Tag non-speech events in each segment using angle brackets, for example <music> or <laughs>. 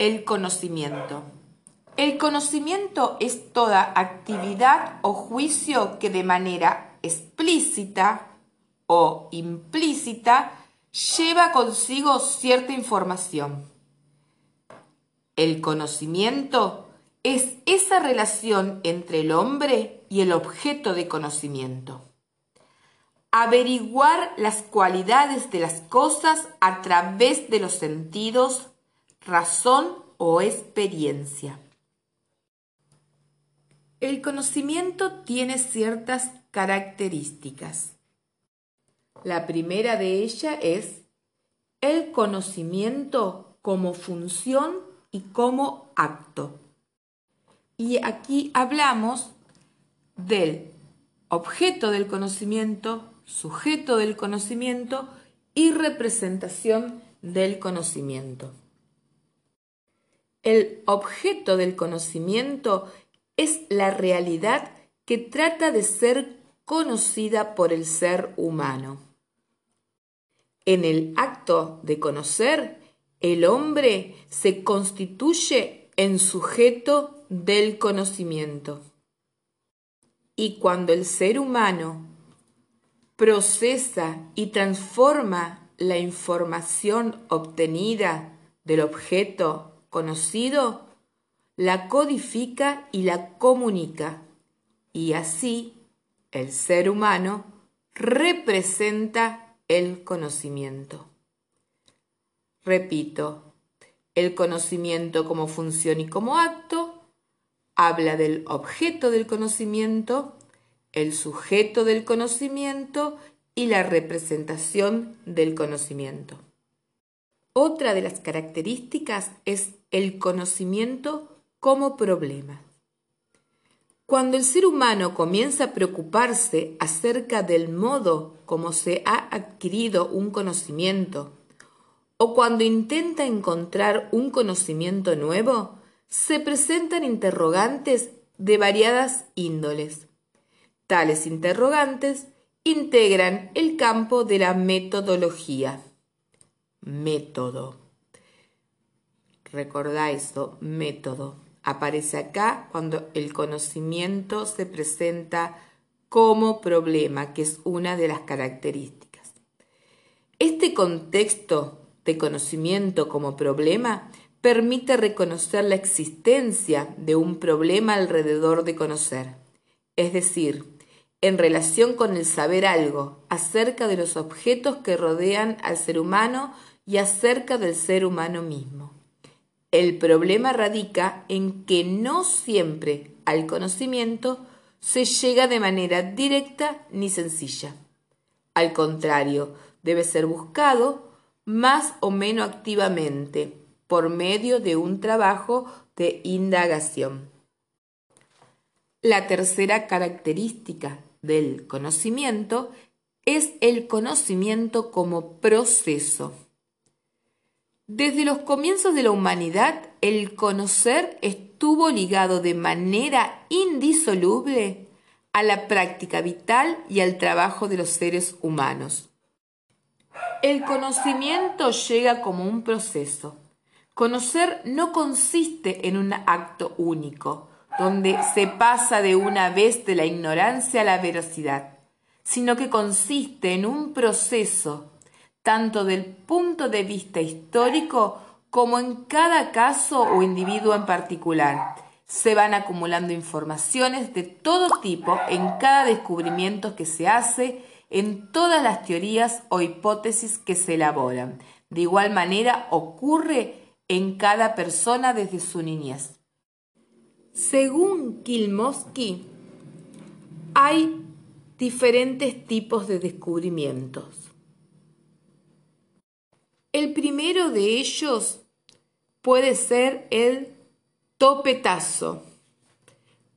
el conocimiento. El conocimiento es toda actividad o juicio que de manera explícita o implícita lleva consigo cierta información. El conocimiento es esa relación entre el hombre y el objeto de conocimiento. Averiguar las cualidades de las cosas a través de los sentidos, razón o experiencia. El conocimiento tiene ciertas características. La primera de ellas es el conocimiento como función y como acto. Y aquí hablamos del objeto del conocimiento, sujeto del conocimiento y representación del conocimiento. El objeto del conocimiento es la realidad que trata de ser conocida por el ser humano. En el acto de conocer, el hombre se constituye en sujeto del conocimiento. Y cuando el ser humano procesa y transforma la información obtenida del objeto conocido, la codifica y la comunica. Y así el ser humano representa el conocimiento. Repito, el conocimiento como función y como acto habla del objeto del conocimiento, el sujeto del conocimiento y la representación del conocimiento. Otra de las características es el conocimiento como problema. Cuando el ser humano comienza a preocuparse acerca del modo como se ha adquirido un conocimiento, o cuando intenta encontrar un conocimiento nuevo, se presentan interrogantes de variadas índoles. Tales interrogantes integran el campo de la metodología. Método. Recordáis esto, método. Aparece acá cuando el conocimiento se presenta como problema, que es una de las características. Este contexto de conocimiento como problema permite reconocer la existencia de un problema alrededor de conocer, es decir, en relación con el saber algo acerca de los objetos que rodean al ser humano y acerca del ser humano mismo. El problema radica en que no siempre al conocimiento se llega de manera directa ni sencilla. Al contrario, debe ser buscado más o menos activamente por medio de un trabajo de indagación. La tercera característica del conocimiento es el conocimiento como proceso. Desde los comienzos de la humanidad, el conocer estuvo ligado de manera indisoluble a la práctica vital y al trabajo de los seres humanos. El conocimiento llega como un proceso Conocer no consiste en un acto único, donde se pasa de una vez de la ignorancia a la veracidad, sino que consiste en un proceso, tanto del punto de vista histórico como en cada caso o individuo en particular. Se van acumulando informaciones de todo tipo en cada descubrimiento que se hace, en todas las teorías o hipótesis que se elaboran. De igual manera ocurre en cada persona desde su niñez. Según Kilmosky, hay diferentes tipos de descubrimientos. El primero de ellos puede ser el topetazo,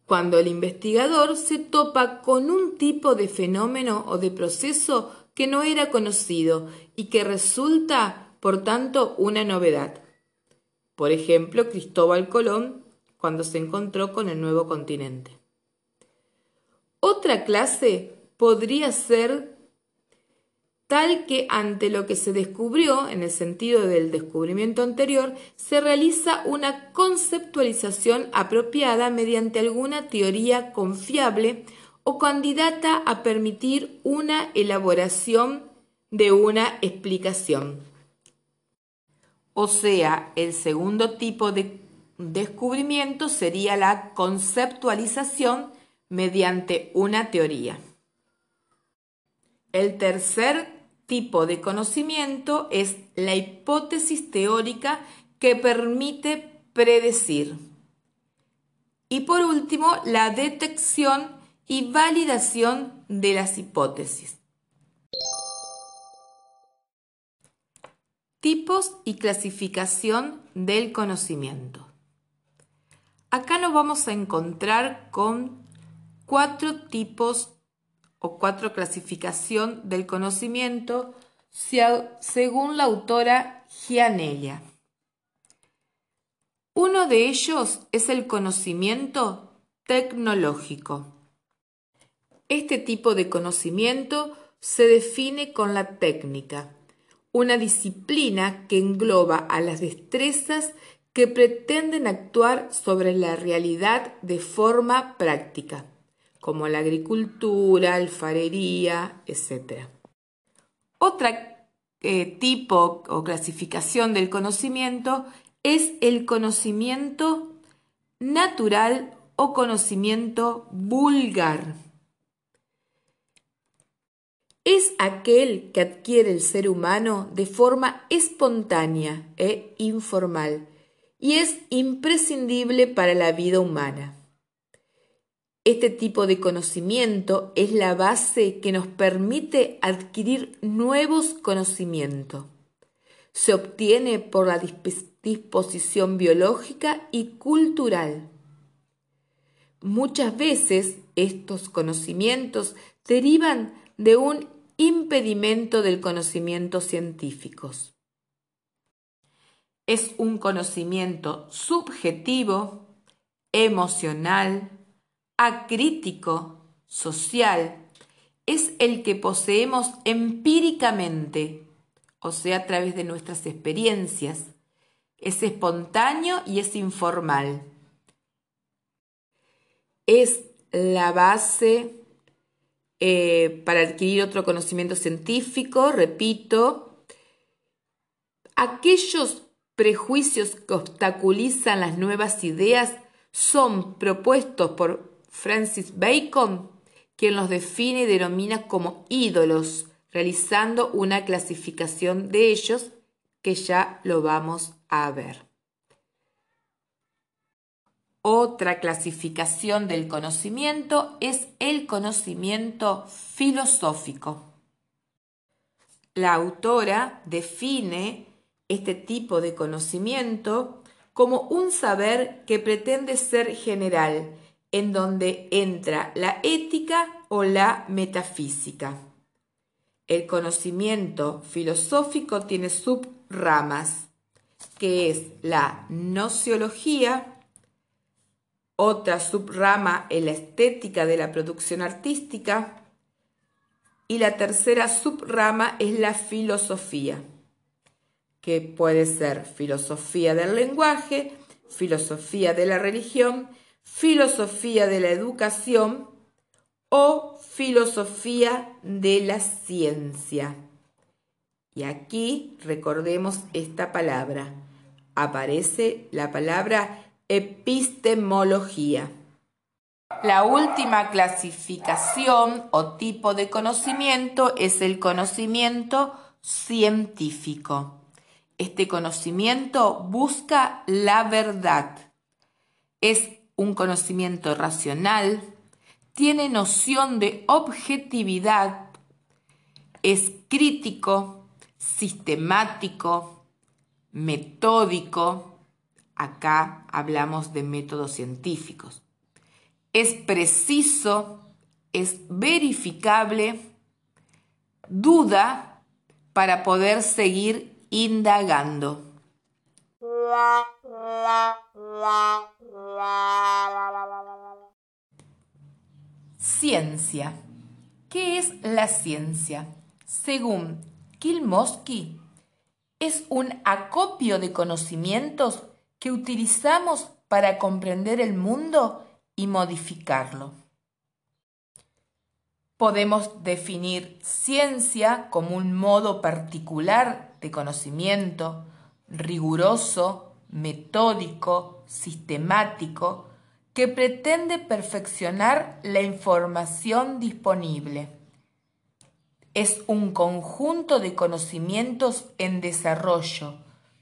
cuando el investigador se topa con un tipo de fenómeno o de proceso que no era conocido y que resulta, por tanto, una novedad. Por ejemplo, Cristóbal Colón cuando se encontró con el nuevo continente. Otra clase podría ser tal que ante lo que se descubrió, en el sentido del descubrimiento anterior, se realiza una conceptualización apropiada mediante alguna teoría confiable o candidata a permitir una elaboración de una explicación. O sea, el segundo tipo de descubrimiento sería la conceptualización mediante una teoría. El tercer tipo de conocimiento es la hipótesis teórica que permite predecir. Y por último, la detección y validación de las hipótesis. Tipos y clasificación del conocimiento. Acá nos vamos a encontrar con cuatro tipos o cuatro clasificación del conocimiento según la autora Gianella. Uno de ellos es el conocimiento tecnológico. Este tipo de conocimiento se define con la técnica, una disciplina que engloba a las destrezas que pretenden actuar sobre la realidad de forma práctica como la agricultura, alfarería, etc. Otra eh, tipo o clasificación del conocimiento es el conocimiento natural o conocimiento vulgar. Es aquel que adquiere el ser humano de forma espontánea e informal y es imprescindible para la vida humana. Este tipo de conocimiento es la base que nos permite adquirir nuevos conocimientos. Se obtiene por la disposición biológica y cultural. Muchas veces estos conocimientos derivan de un impedimento del conocimiento científico. Es un conocimiento subjetivo, emocional, acrítico, social, es el que poseemos empíricamente, o sea, a través de nuestras experiencias. Es espontáneo y es informal. Es la base eh, para adquirir otro conocimiento científico, repito. Aquellos prejuicios que obstaculizan las nuevas ideas son propuestos por Francis Bacon, quien los define y denomina como ídolos, realizando una clasificación de ellos que ya lo vamos a ver. Otra clasificación del conocimiento es el conocimiento filosófico. La autora define este tipo de conocimiento como un saber que pretende ser general en donde entra la ética o la metafísica. El conocimiento filosófico tiene subramas, que es la nociología, otra subrama es la estética de la producción artística y la tercera subrama es la filosofía, que puede ser filosofía del lenguaje, filosofía de la religión filosofía de la educación o filosofía de la ciencia. Y aquí recordemos esta palabra. Aparece la palabra epistemología. La última clasificación o tipo de conocimiento es el conocimiento científico. Este conocimiento busca la verdad. Es un conocimiento racional, tiene noción de objetividad, es crítico, sistemático, metódico, acá hablamos de métodos científicos, es preciso, es verificable, duda para poder seguir indagando. Ciencia. ¿Qué es la ciencia? Según Kilmosky es un acopio de conocimientos que utilizamos para comprender el mundo y modificarlo. Podemos definir ciencia como un modo particular de conocimiento, riguroso, metódico, sistemático, que pretende perfeccionar la información disponible. Es un conjunto de conocimientos en desarrollo,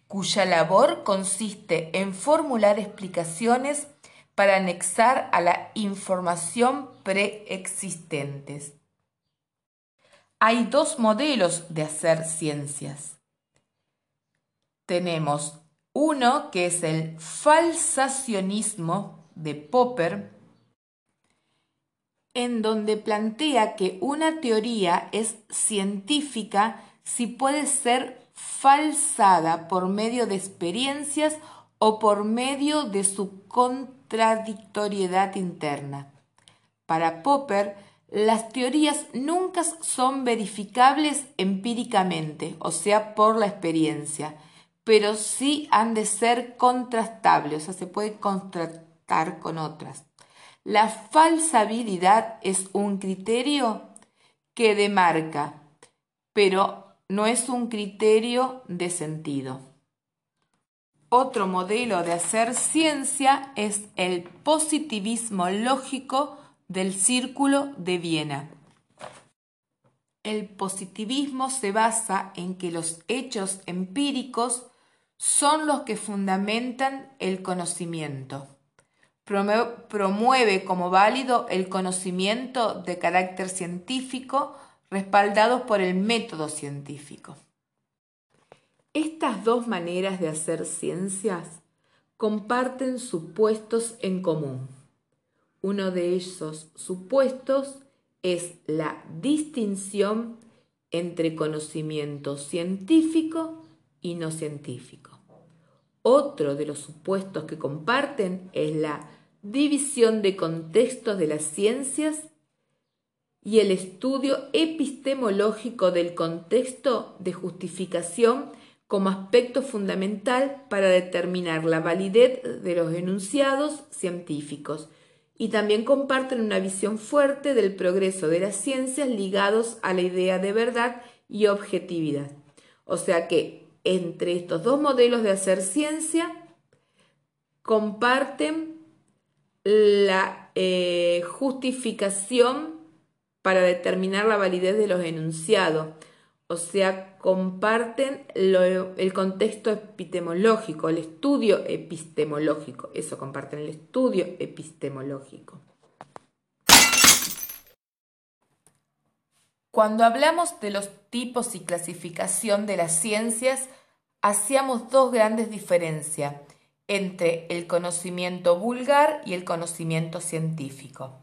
cuya labor consiste en formular explicaciones para anexar a la información preexistentes. Hay dos modelos de hacer ciencias. Tenemos uno que es el falsacionismo de Popper, en donde plantea que una teoría es científica si puede ser falsada por medio de experiencias o por medio de su contradictoriedad interna. Para Popper, las teorías nunca son verificables empíricamente, o sea, por la experiencia, pero sí han de ser contrastables, o sea, se puede contrastar con otras. La falsabilidad es un criterio que demarca, pero no es un criterio de sentido. Otro modelo de hacer ciencia es el positivismo lógico del Círculo de Viena. El positivismo se basa en que los hechos empíricos son los que fundamentan el conocimiento. Promueve como válido el conocimiento de carácter científico respaldados por el método científico. Estas dos maneras de hacer ciencias comparten supuestos en común. Uno de esos supuestos es la distinción entre conocimiento científico y no científico. Otro de los supuestos que comparten es la división de contextos de las ciencias y el estudio epistemológico del contexto de justificación como aspecto fundamental para determinar la validez de los enunciados científicos y también comparten una visión fuerte del progreso de las ciencias ligados a la idea de verdad y objetividad. O sea que entre estos dos modelos de hacer ciencia comparten la eh, justificación para determinar la validez de los enunciados, o sea, comparten el contexto epistemológico, el estudio epistemológico, eso comparten el estudio epistemológico. Cuando hablamos de los tipos y clasificación de las ciencias, hacíamos dos grandes diferencias entre el conocimiento vulgar y el conocimiento científico.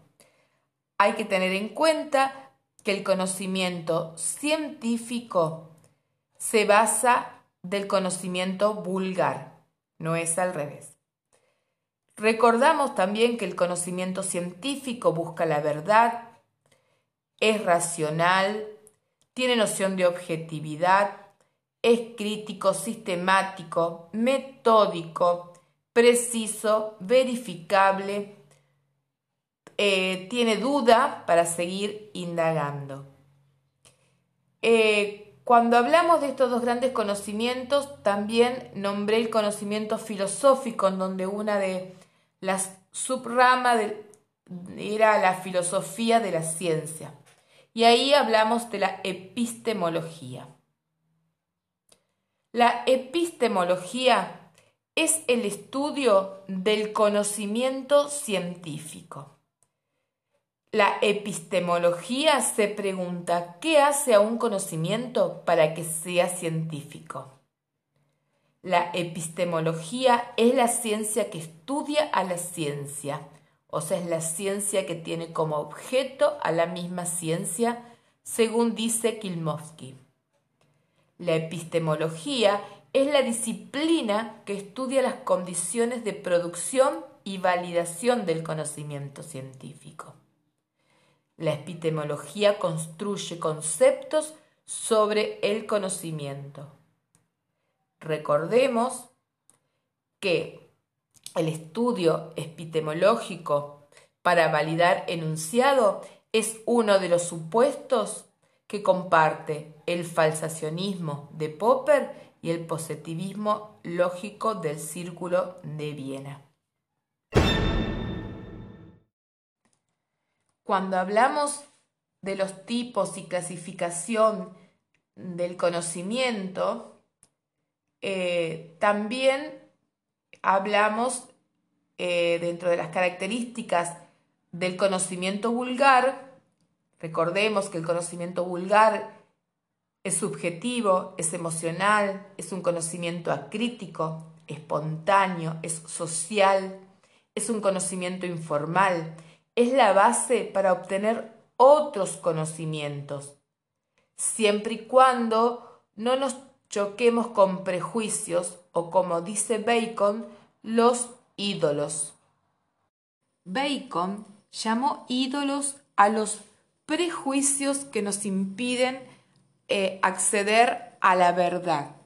Hay que tener en cuenta que el conocimiento científico se basa del conocimiento vulgar, no es al revés. Recordamos también que el conocimiento científico busca la verdad, es racional, tiene noción de objetividad, es crítico, sistemático, metódico, preciso, verificable, eh, tiene duda para seguir indagando. Eh, cuando hablamos de estos dos grandes conocimientos, también nombré el conocimiento filosófico, en donde una de las subramas era la filosofía de la ciencia. Y ahí hablamos de la epistemología. La epistemología es el estudio del conocimiento científico. La epistemología se pregunta qué hace a un conocimiento para que sea científico. La epistemología es la ciencia que estudia a la ciencia, o sea, es la ciencia que tiene como objeto a la misma ciencia, según dice Kilmovsky. La epistemología es la disciplina que estudia las condiciones de producción y validación del conocimiento científico. La epistemología construye conceptos sobre el conocimiento. Recordemos que el estudio epistemológico para validar enunciado es uno de los supuestos que comparte el falsacionismo de Popper y el positivismo lógico del Círculo de Viena. Cuando hablamos de los tipos y clasificación del conocimiento, eh, también hablamos eh, dentro de las características del conocimiento vulgar. Recordemos que el conocimiento vulgar es subjetivo, es emocional, es un conocimiento acrítico, espontáneo, es social, es un conocimiento informal, es la base para obtener otros conocimientos, siempre y cuando no nos choquemos con prejuicios o como dice Bacon, los ídolos. Bacon llamó ídolos a los prejuicios que nos impiden eh, acceder a la verdad.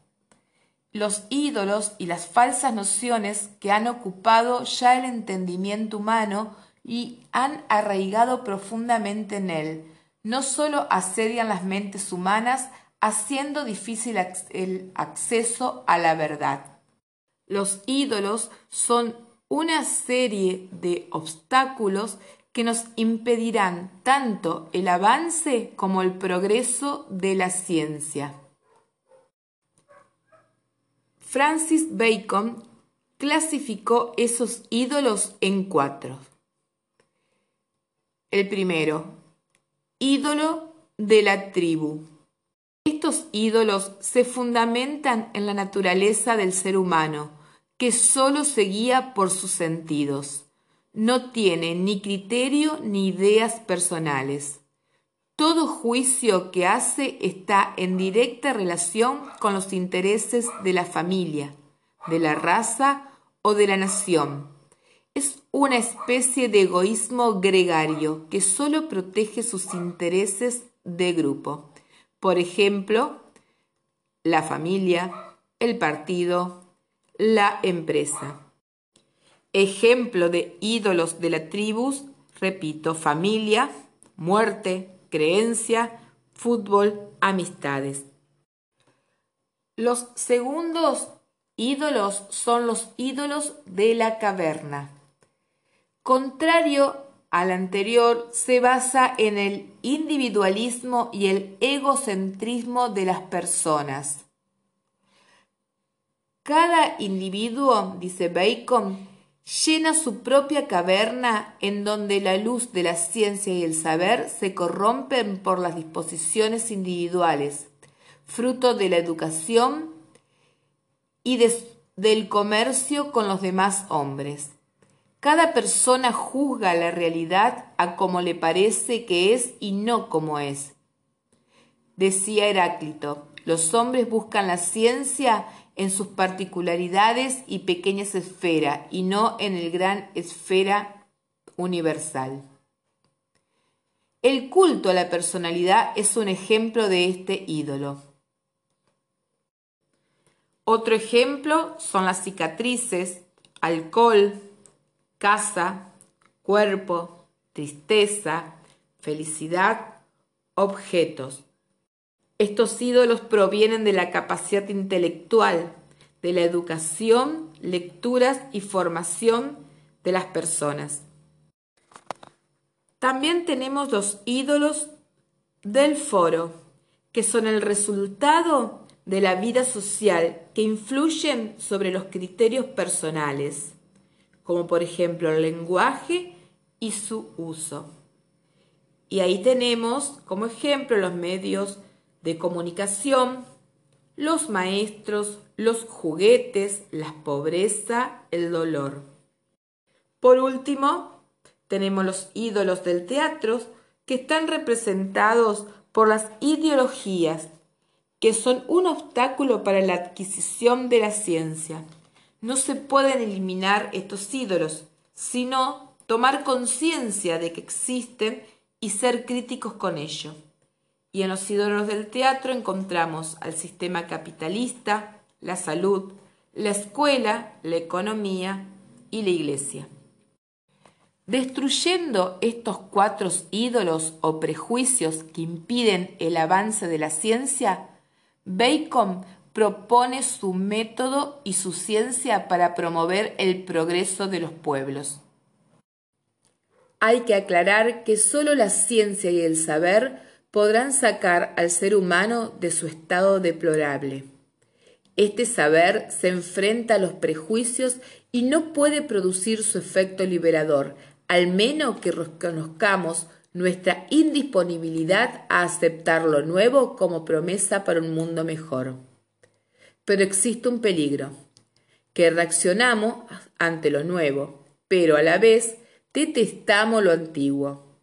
Los ídolos y las falsas nociones que han ocupado ya el entendimiento humano y han arraigado profundamente en él, no solo asedian las mentes humanas, haciendo difícil el acceso a la verdad. Los ídolos son una serie de obstáculos que nos impedirán tanto el avance como el progreso de la ciencia. Francis Bacon clasificó esos ídolos en cuatro. El primero, ídolo de la tribu. Estos ídolos se fundamentan en la naturaleza del ser humano, que sólo se guía por sus sentidos no tiene ni criterio ni ideas personales. Todo juicio que hace está en directa relación con los intereses de la familia, de la raza o de la nación. Es una especie de egoísmo gregario que solo protege sus intereses de grupo. Por ejemplo, la familia, el partido, la empresa. Ejemplo de ídolos de la tribus, repito, familia, muerte, creencia, fútbol, amistades. Los segundos ídolos son los ídolos de la caverna. Contrario al anterior, se basa en el individualismo y el egocentrismo de las personas. Cada individuo, dice Bacon, llena su propia caverna en donde la luz de la ciencia y el saber se corrompen por las disposiciones individuales, fruto de la educación y del comercio con los demás hombres. Cada persona juzga la realidad a como le parece que es y no como es. Decía Heráclito, los hombres buscan la ciencia en sus particularidades y pequeñas esferas y no en el gran esfera universal. El culto a la personalidad es un ejemplo de este ídolo. Otro ejemplo son las cicatrices, alcohol, casa, cuerpo, tristeza, felicidad, objetos. Estos ídolos provienen de la capacidad intelectual, de la educación, lecturas y formación de las personas. También tenemos los ídolos del foro, que son el resultado de la vida social que influyen sobre los criterios personales, como por ejemplo el lenguaje y su uso. Y ahí tenemos como ejemplo los medios de comunicación, los maestros, los juguetes, la pobreza, el dolor. Por último, tenemos los ídolos del teatro que están representados por las ideologías, que son un obstáculo para la adquisición de la ciencia. No se pueden eliminar estos ídolos, sino tomar conciencia de que existen y ser críticos con ello. y en los ídolos del teatro encontramos al sistema capitalista, la salud, la escuela, la economía y la iglesia. Destruyendo estos cuatro ídolos o prejuicios que impiden el avance de la ciencia, Bacon propone su método y su ciencia para promover el progreso de los pueblos. Hay que aclarar que sólo la ciencia y el saber podrán sacar al ser humano de su estado deplorable. Este saber se enfrenta a los prejuicios y no puede producir su efecto liberador, al menos que reconozcamos nuestra indisponibilidad a aceptar lo nuevo como promesa para un mundo mejor. Pero existe un peligro, que reaccionamos ante lo nuevo, pero a la vez detestamos lo antiguo.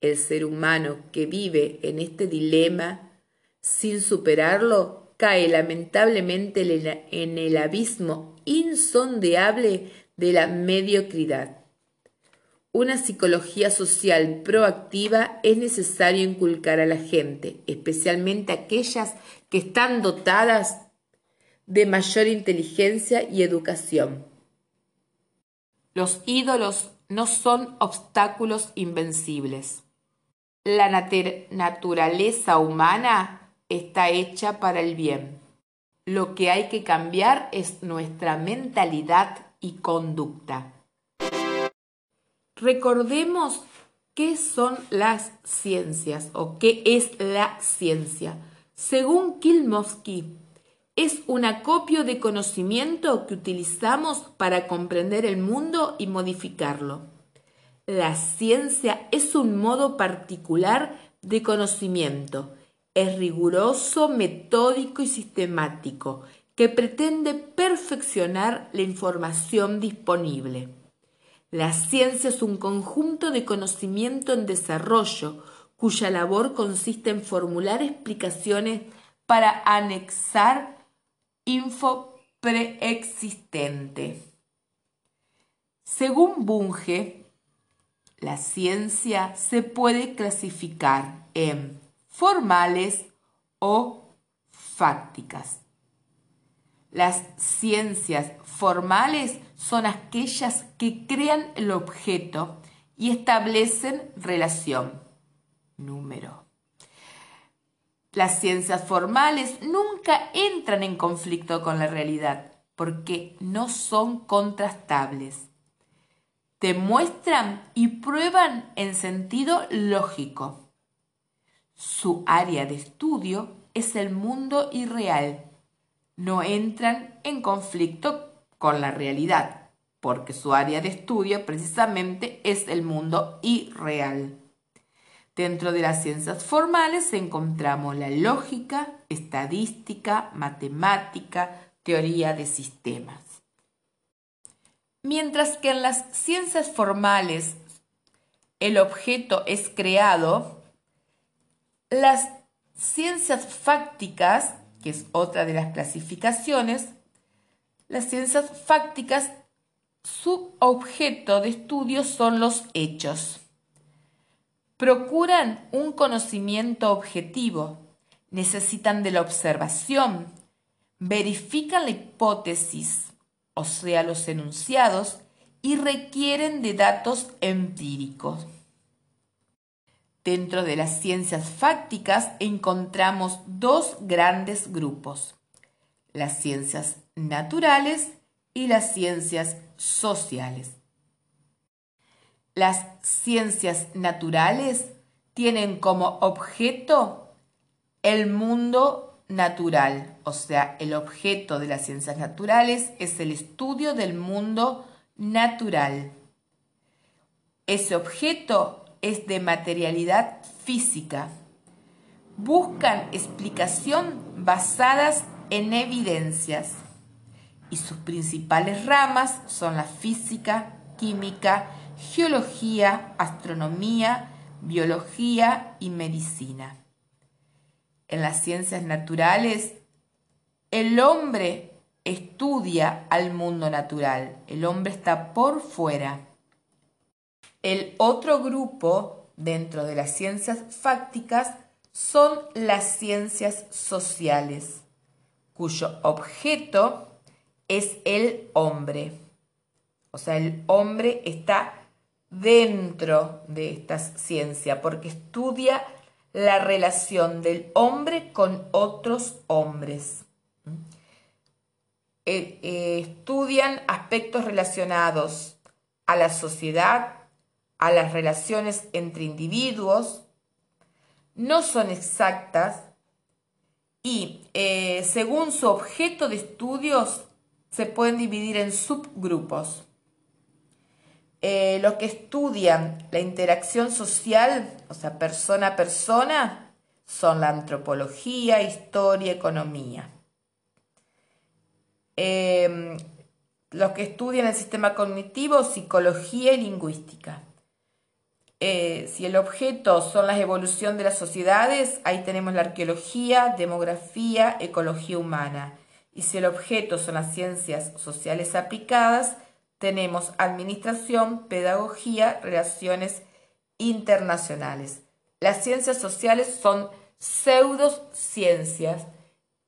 El ser humano que vive en este dilema sin superarlo cae lamentablemente en el abismo insondeable de la mediocridad. Una psicología social proactiva es necesario inculcar a la gente, especialmente aquellas que están dotadas de mayor inteligencia y educación. Los ídolos no son obstáculos invencibles. La naturaleza humana está hecha para el bien. Lo que hay que cambiar es nuestra mentalidad y conducta. Recordemos qué son las ciencias o qué es la ciencia. Según Kilmovsky, es un acopio de conocimiento que utilizamos para comprender el mundo y modificarlo. La ciencia es un modo particular de conocimiento. Es riguroso, metódico y sistemático, que pretende perfeccionar la información disponible. La ciencia es un conjunto de conocimiento en desarrollo, cuya labor consiste en formular explicaciones para anexar info preexistente. Según Bunge, la ciencia se puede clasificar en formales o fácticas. Las ciencias formales son aquellas que crean el objeto y establecen relación. Número. Las ciencias formales nunca entran en conflicto con la realidad porque no son contrastables. Demuestran y prueban en sentido lógico. Su área de estudio es el mundo irreal. No entran en conflicto con la realidad, porque su área de estudio precisamente es el mundo irreal. Dentro de las ciencias formales encontramos la lógica, estadística, matemática, teoría de sistemas. Mientras que en las ciencias formales el objeto es creado, las ciencias fácticas, que es otra de las clasificaciones, las ciencias fácticas, su objeto de estudio son los hechos. Procuran un conocimiento objetivo, necesitan de la observación, verifican la hipótesis, o sea, los enunciados, y requieren de datos empíricos. Dentro de las ciencias fácticas encontramos dos grandes grupos, las ciencias naturales y las ciencias sociales. Las ciencias naturales tienen como objeto el mundo natural, o sea, el objeto de las ciencias naturales es el estudio del mundo natural. Ese objeto es de materialidad física. Buscan explicación basadas en evidencias y sus principales ramas son la física, química, geología, astronomía, biología y medicina. En las ciencias naturales, el hombre estudia al mundo natural, el hombre está por fuera. El otro grupo dentro de las ciencias fácticas son las ciencias sociales, cuyo objeto es el hombre. O sea, el hombre está dentro de esta ciencia porque estudia la relación del hombre con otros hombres. Eh, eh, estudian aspectos relacionados a la sociedad, a las relaciones entre individuos, no son exactas y eh, según su objeto de estudios se pueden dividir en subgrupos. Eh, los que estudian la interacción social, o sea, persona a persona, son la antropología, historia, economía. Eh, los que estudian el sistema cognitivo, psicología y lingüística. Eh, si el objeto son la evolución de las sociedades, ahí tenemos la arqueología, demografía, ecología humana. Y si el objeto son las ciencias sociales aplicadas, tenemos administración, pedagogía, relaciones internacionales. Las ciencias sociales son pseudociencias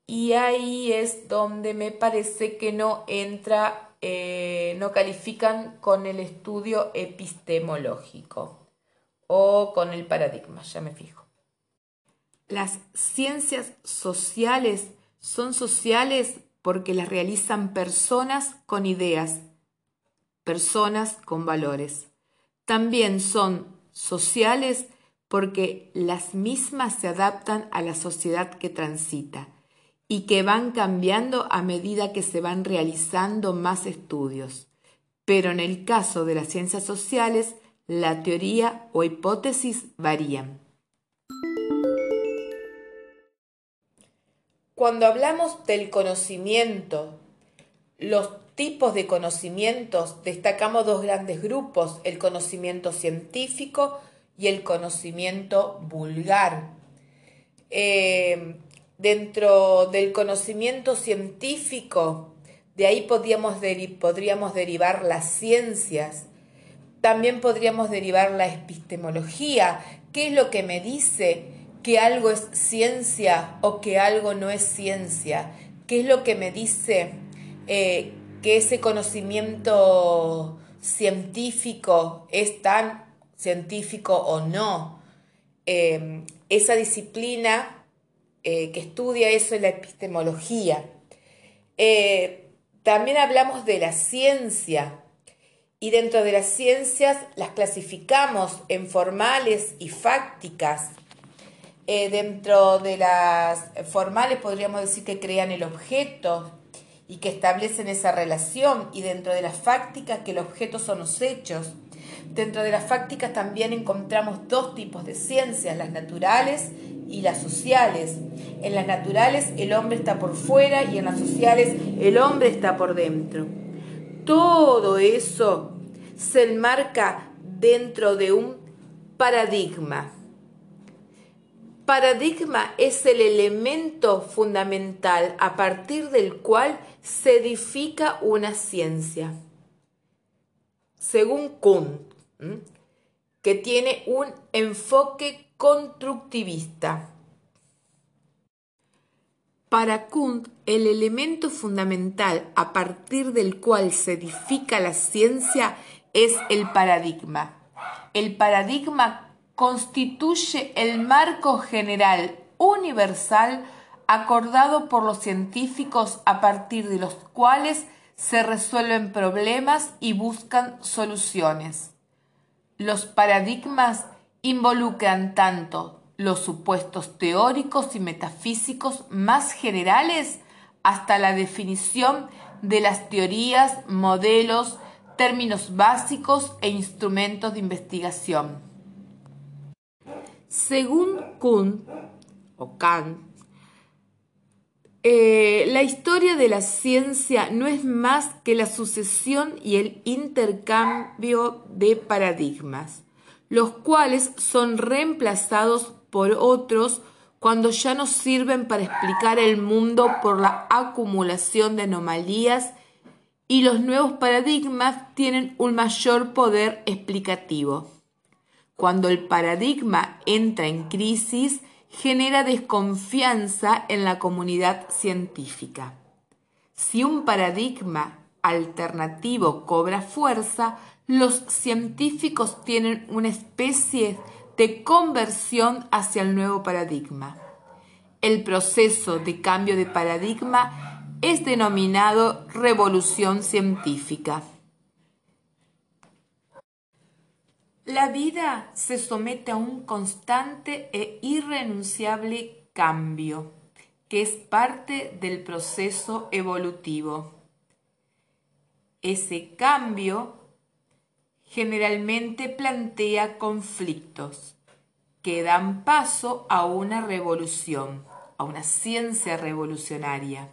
y ahí es donde me parece que no entra, eh, no califican con el estudio epistemológico o con el paradigma, ya me fijo. Las ciencias sociales son sociales porque las realizan personas con ideas, personas con valores. También son sociales porque las mismas se adaptan a la sociedad que transita y que van cambiando a medida que se van realizando más estudios. Pero en el caso de las ciencias sociales, la teoría o hipótesis varían. Cuando hablamos del conocimiento, los tipos de conocimientos, destacamos dos grandes grupos, el conocimiento científico y el conocimiento vulgar. Eh, dentro del conocimiento científico, de ahí podríamos, podríamos derivar las ciencias, también podríamos derivar la epistemología, qué es lo que me dice que algo es ciencia o que algo no es ciencia, qué es lo que me dice eh, que ese conocimiento científico es tan científico o no. Eh, esa disciplina eh, que estudia eso es la epistemología. también hablamos de la ciencia, y dentro de las ciencias las clasificamos en formales y fácticas. Eh, dentro de las formales podríamos decir que crean el objeto y que establecen esa relación y dentro de las fácticas que el objeto son los hechos. Dentro de las fácticas también encontramos dos tipos de ciencias, las naturales y las sociales. En las naturales el hombre está por fuera y en las sociales el hombre está por dentro. Todo eso se enmarca dentro de un paradigma. Paradigma es el elemento fundamental a partir del cual se edifica una ciencia. Según Kuhn, que tiene un enfoque constructivista. Para Kuhn, el elemento fundamental a partir del cual se edifica la ciencia es el paradigma. El paradigma constituye el marco general universal acordado por los científicos a partir de los cuales se resuelven problemas y buscan soluciones. Los paradigmas involucran tanto los supuestos teóricos y metafísicos más generales hasta la definición de las teorías, modelos, términos básicos e instrumentos de investigación. Según Kuhn o Kant, eh, la historia de la ciencia no es más que la sucesión y el intercambio de paradigmas, los cuales son reemplazados por otros cuando ya no sirven para explicar el mundo por la acumulación de anomalías y los nuevos paradigmas tienen un mayor poder explicativo. Cuando el paradigma entra en crisis, genera desconfianza en la comunidad científica. Si un paradigma alternativo cobra fuerza, los científicos tienen una especie de conversión hacia el nuevo paradigma. El proceso de cambio de paradigma es denominado revolución científica. La vida se somete a un constante e irrenunciable cambio, que es parte del proceso evolutivo. Ese cambio generalmente plantea conflictos que dan paso a una revolución, a una ciencia revolucionaria.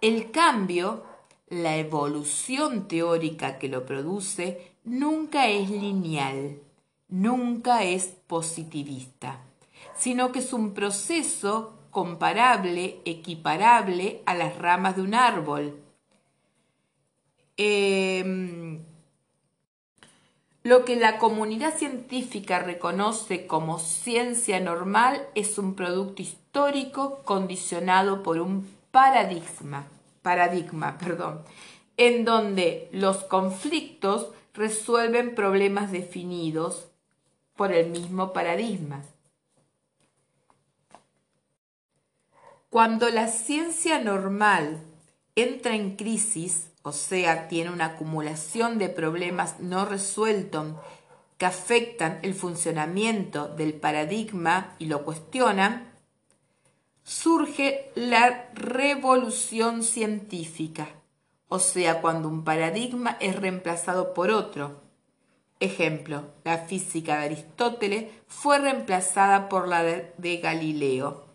El cambio, la evolución teórica que lo produce, nunca es lineal, nunca es positivista, sino que es un proceso comparable, equiparable a las ramas de un árbol. Em, lo que la comunidad científica reconoce como ciencia normal es un producto histórico condicionado por un paradigma, paradigma, <laughs> perdón, en donde los conflictos resuelven problemas definidos por el mismo paradigma. Cuando la ciencia normal entra en crisis, o sea, tiene una acumulación de problemas no resueltos que afectan el funcionamiento del paradigma y lo cuestionan, surge la revolución científica o sea, cuando un paradigma es reemplazado por otro. Ejemplo, la física de Aristóteles fue reemplazada por la de, Galileo.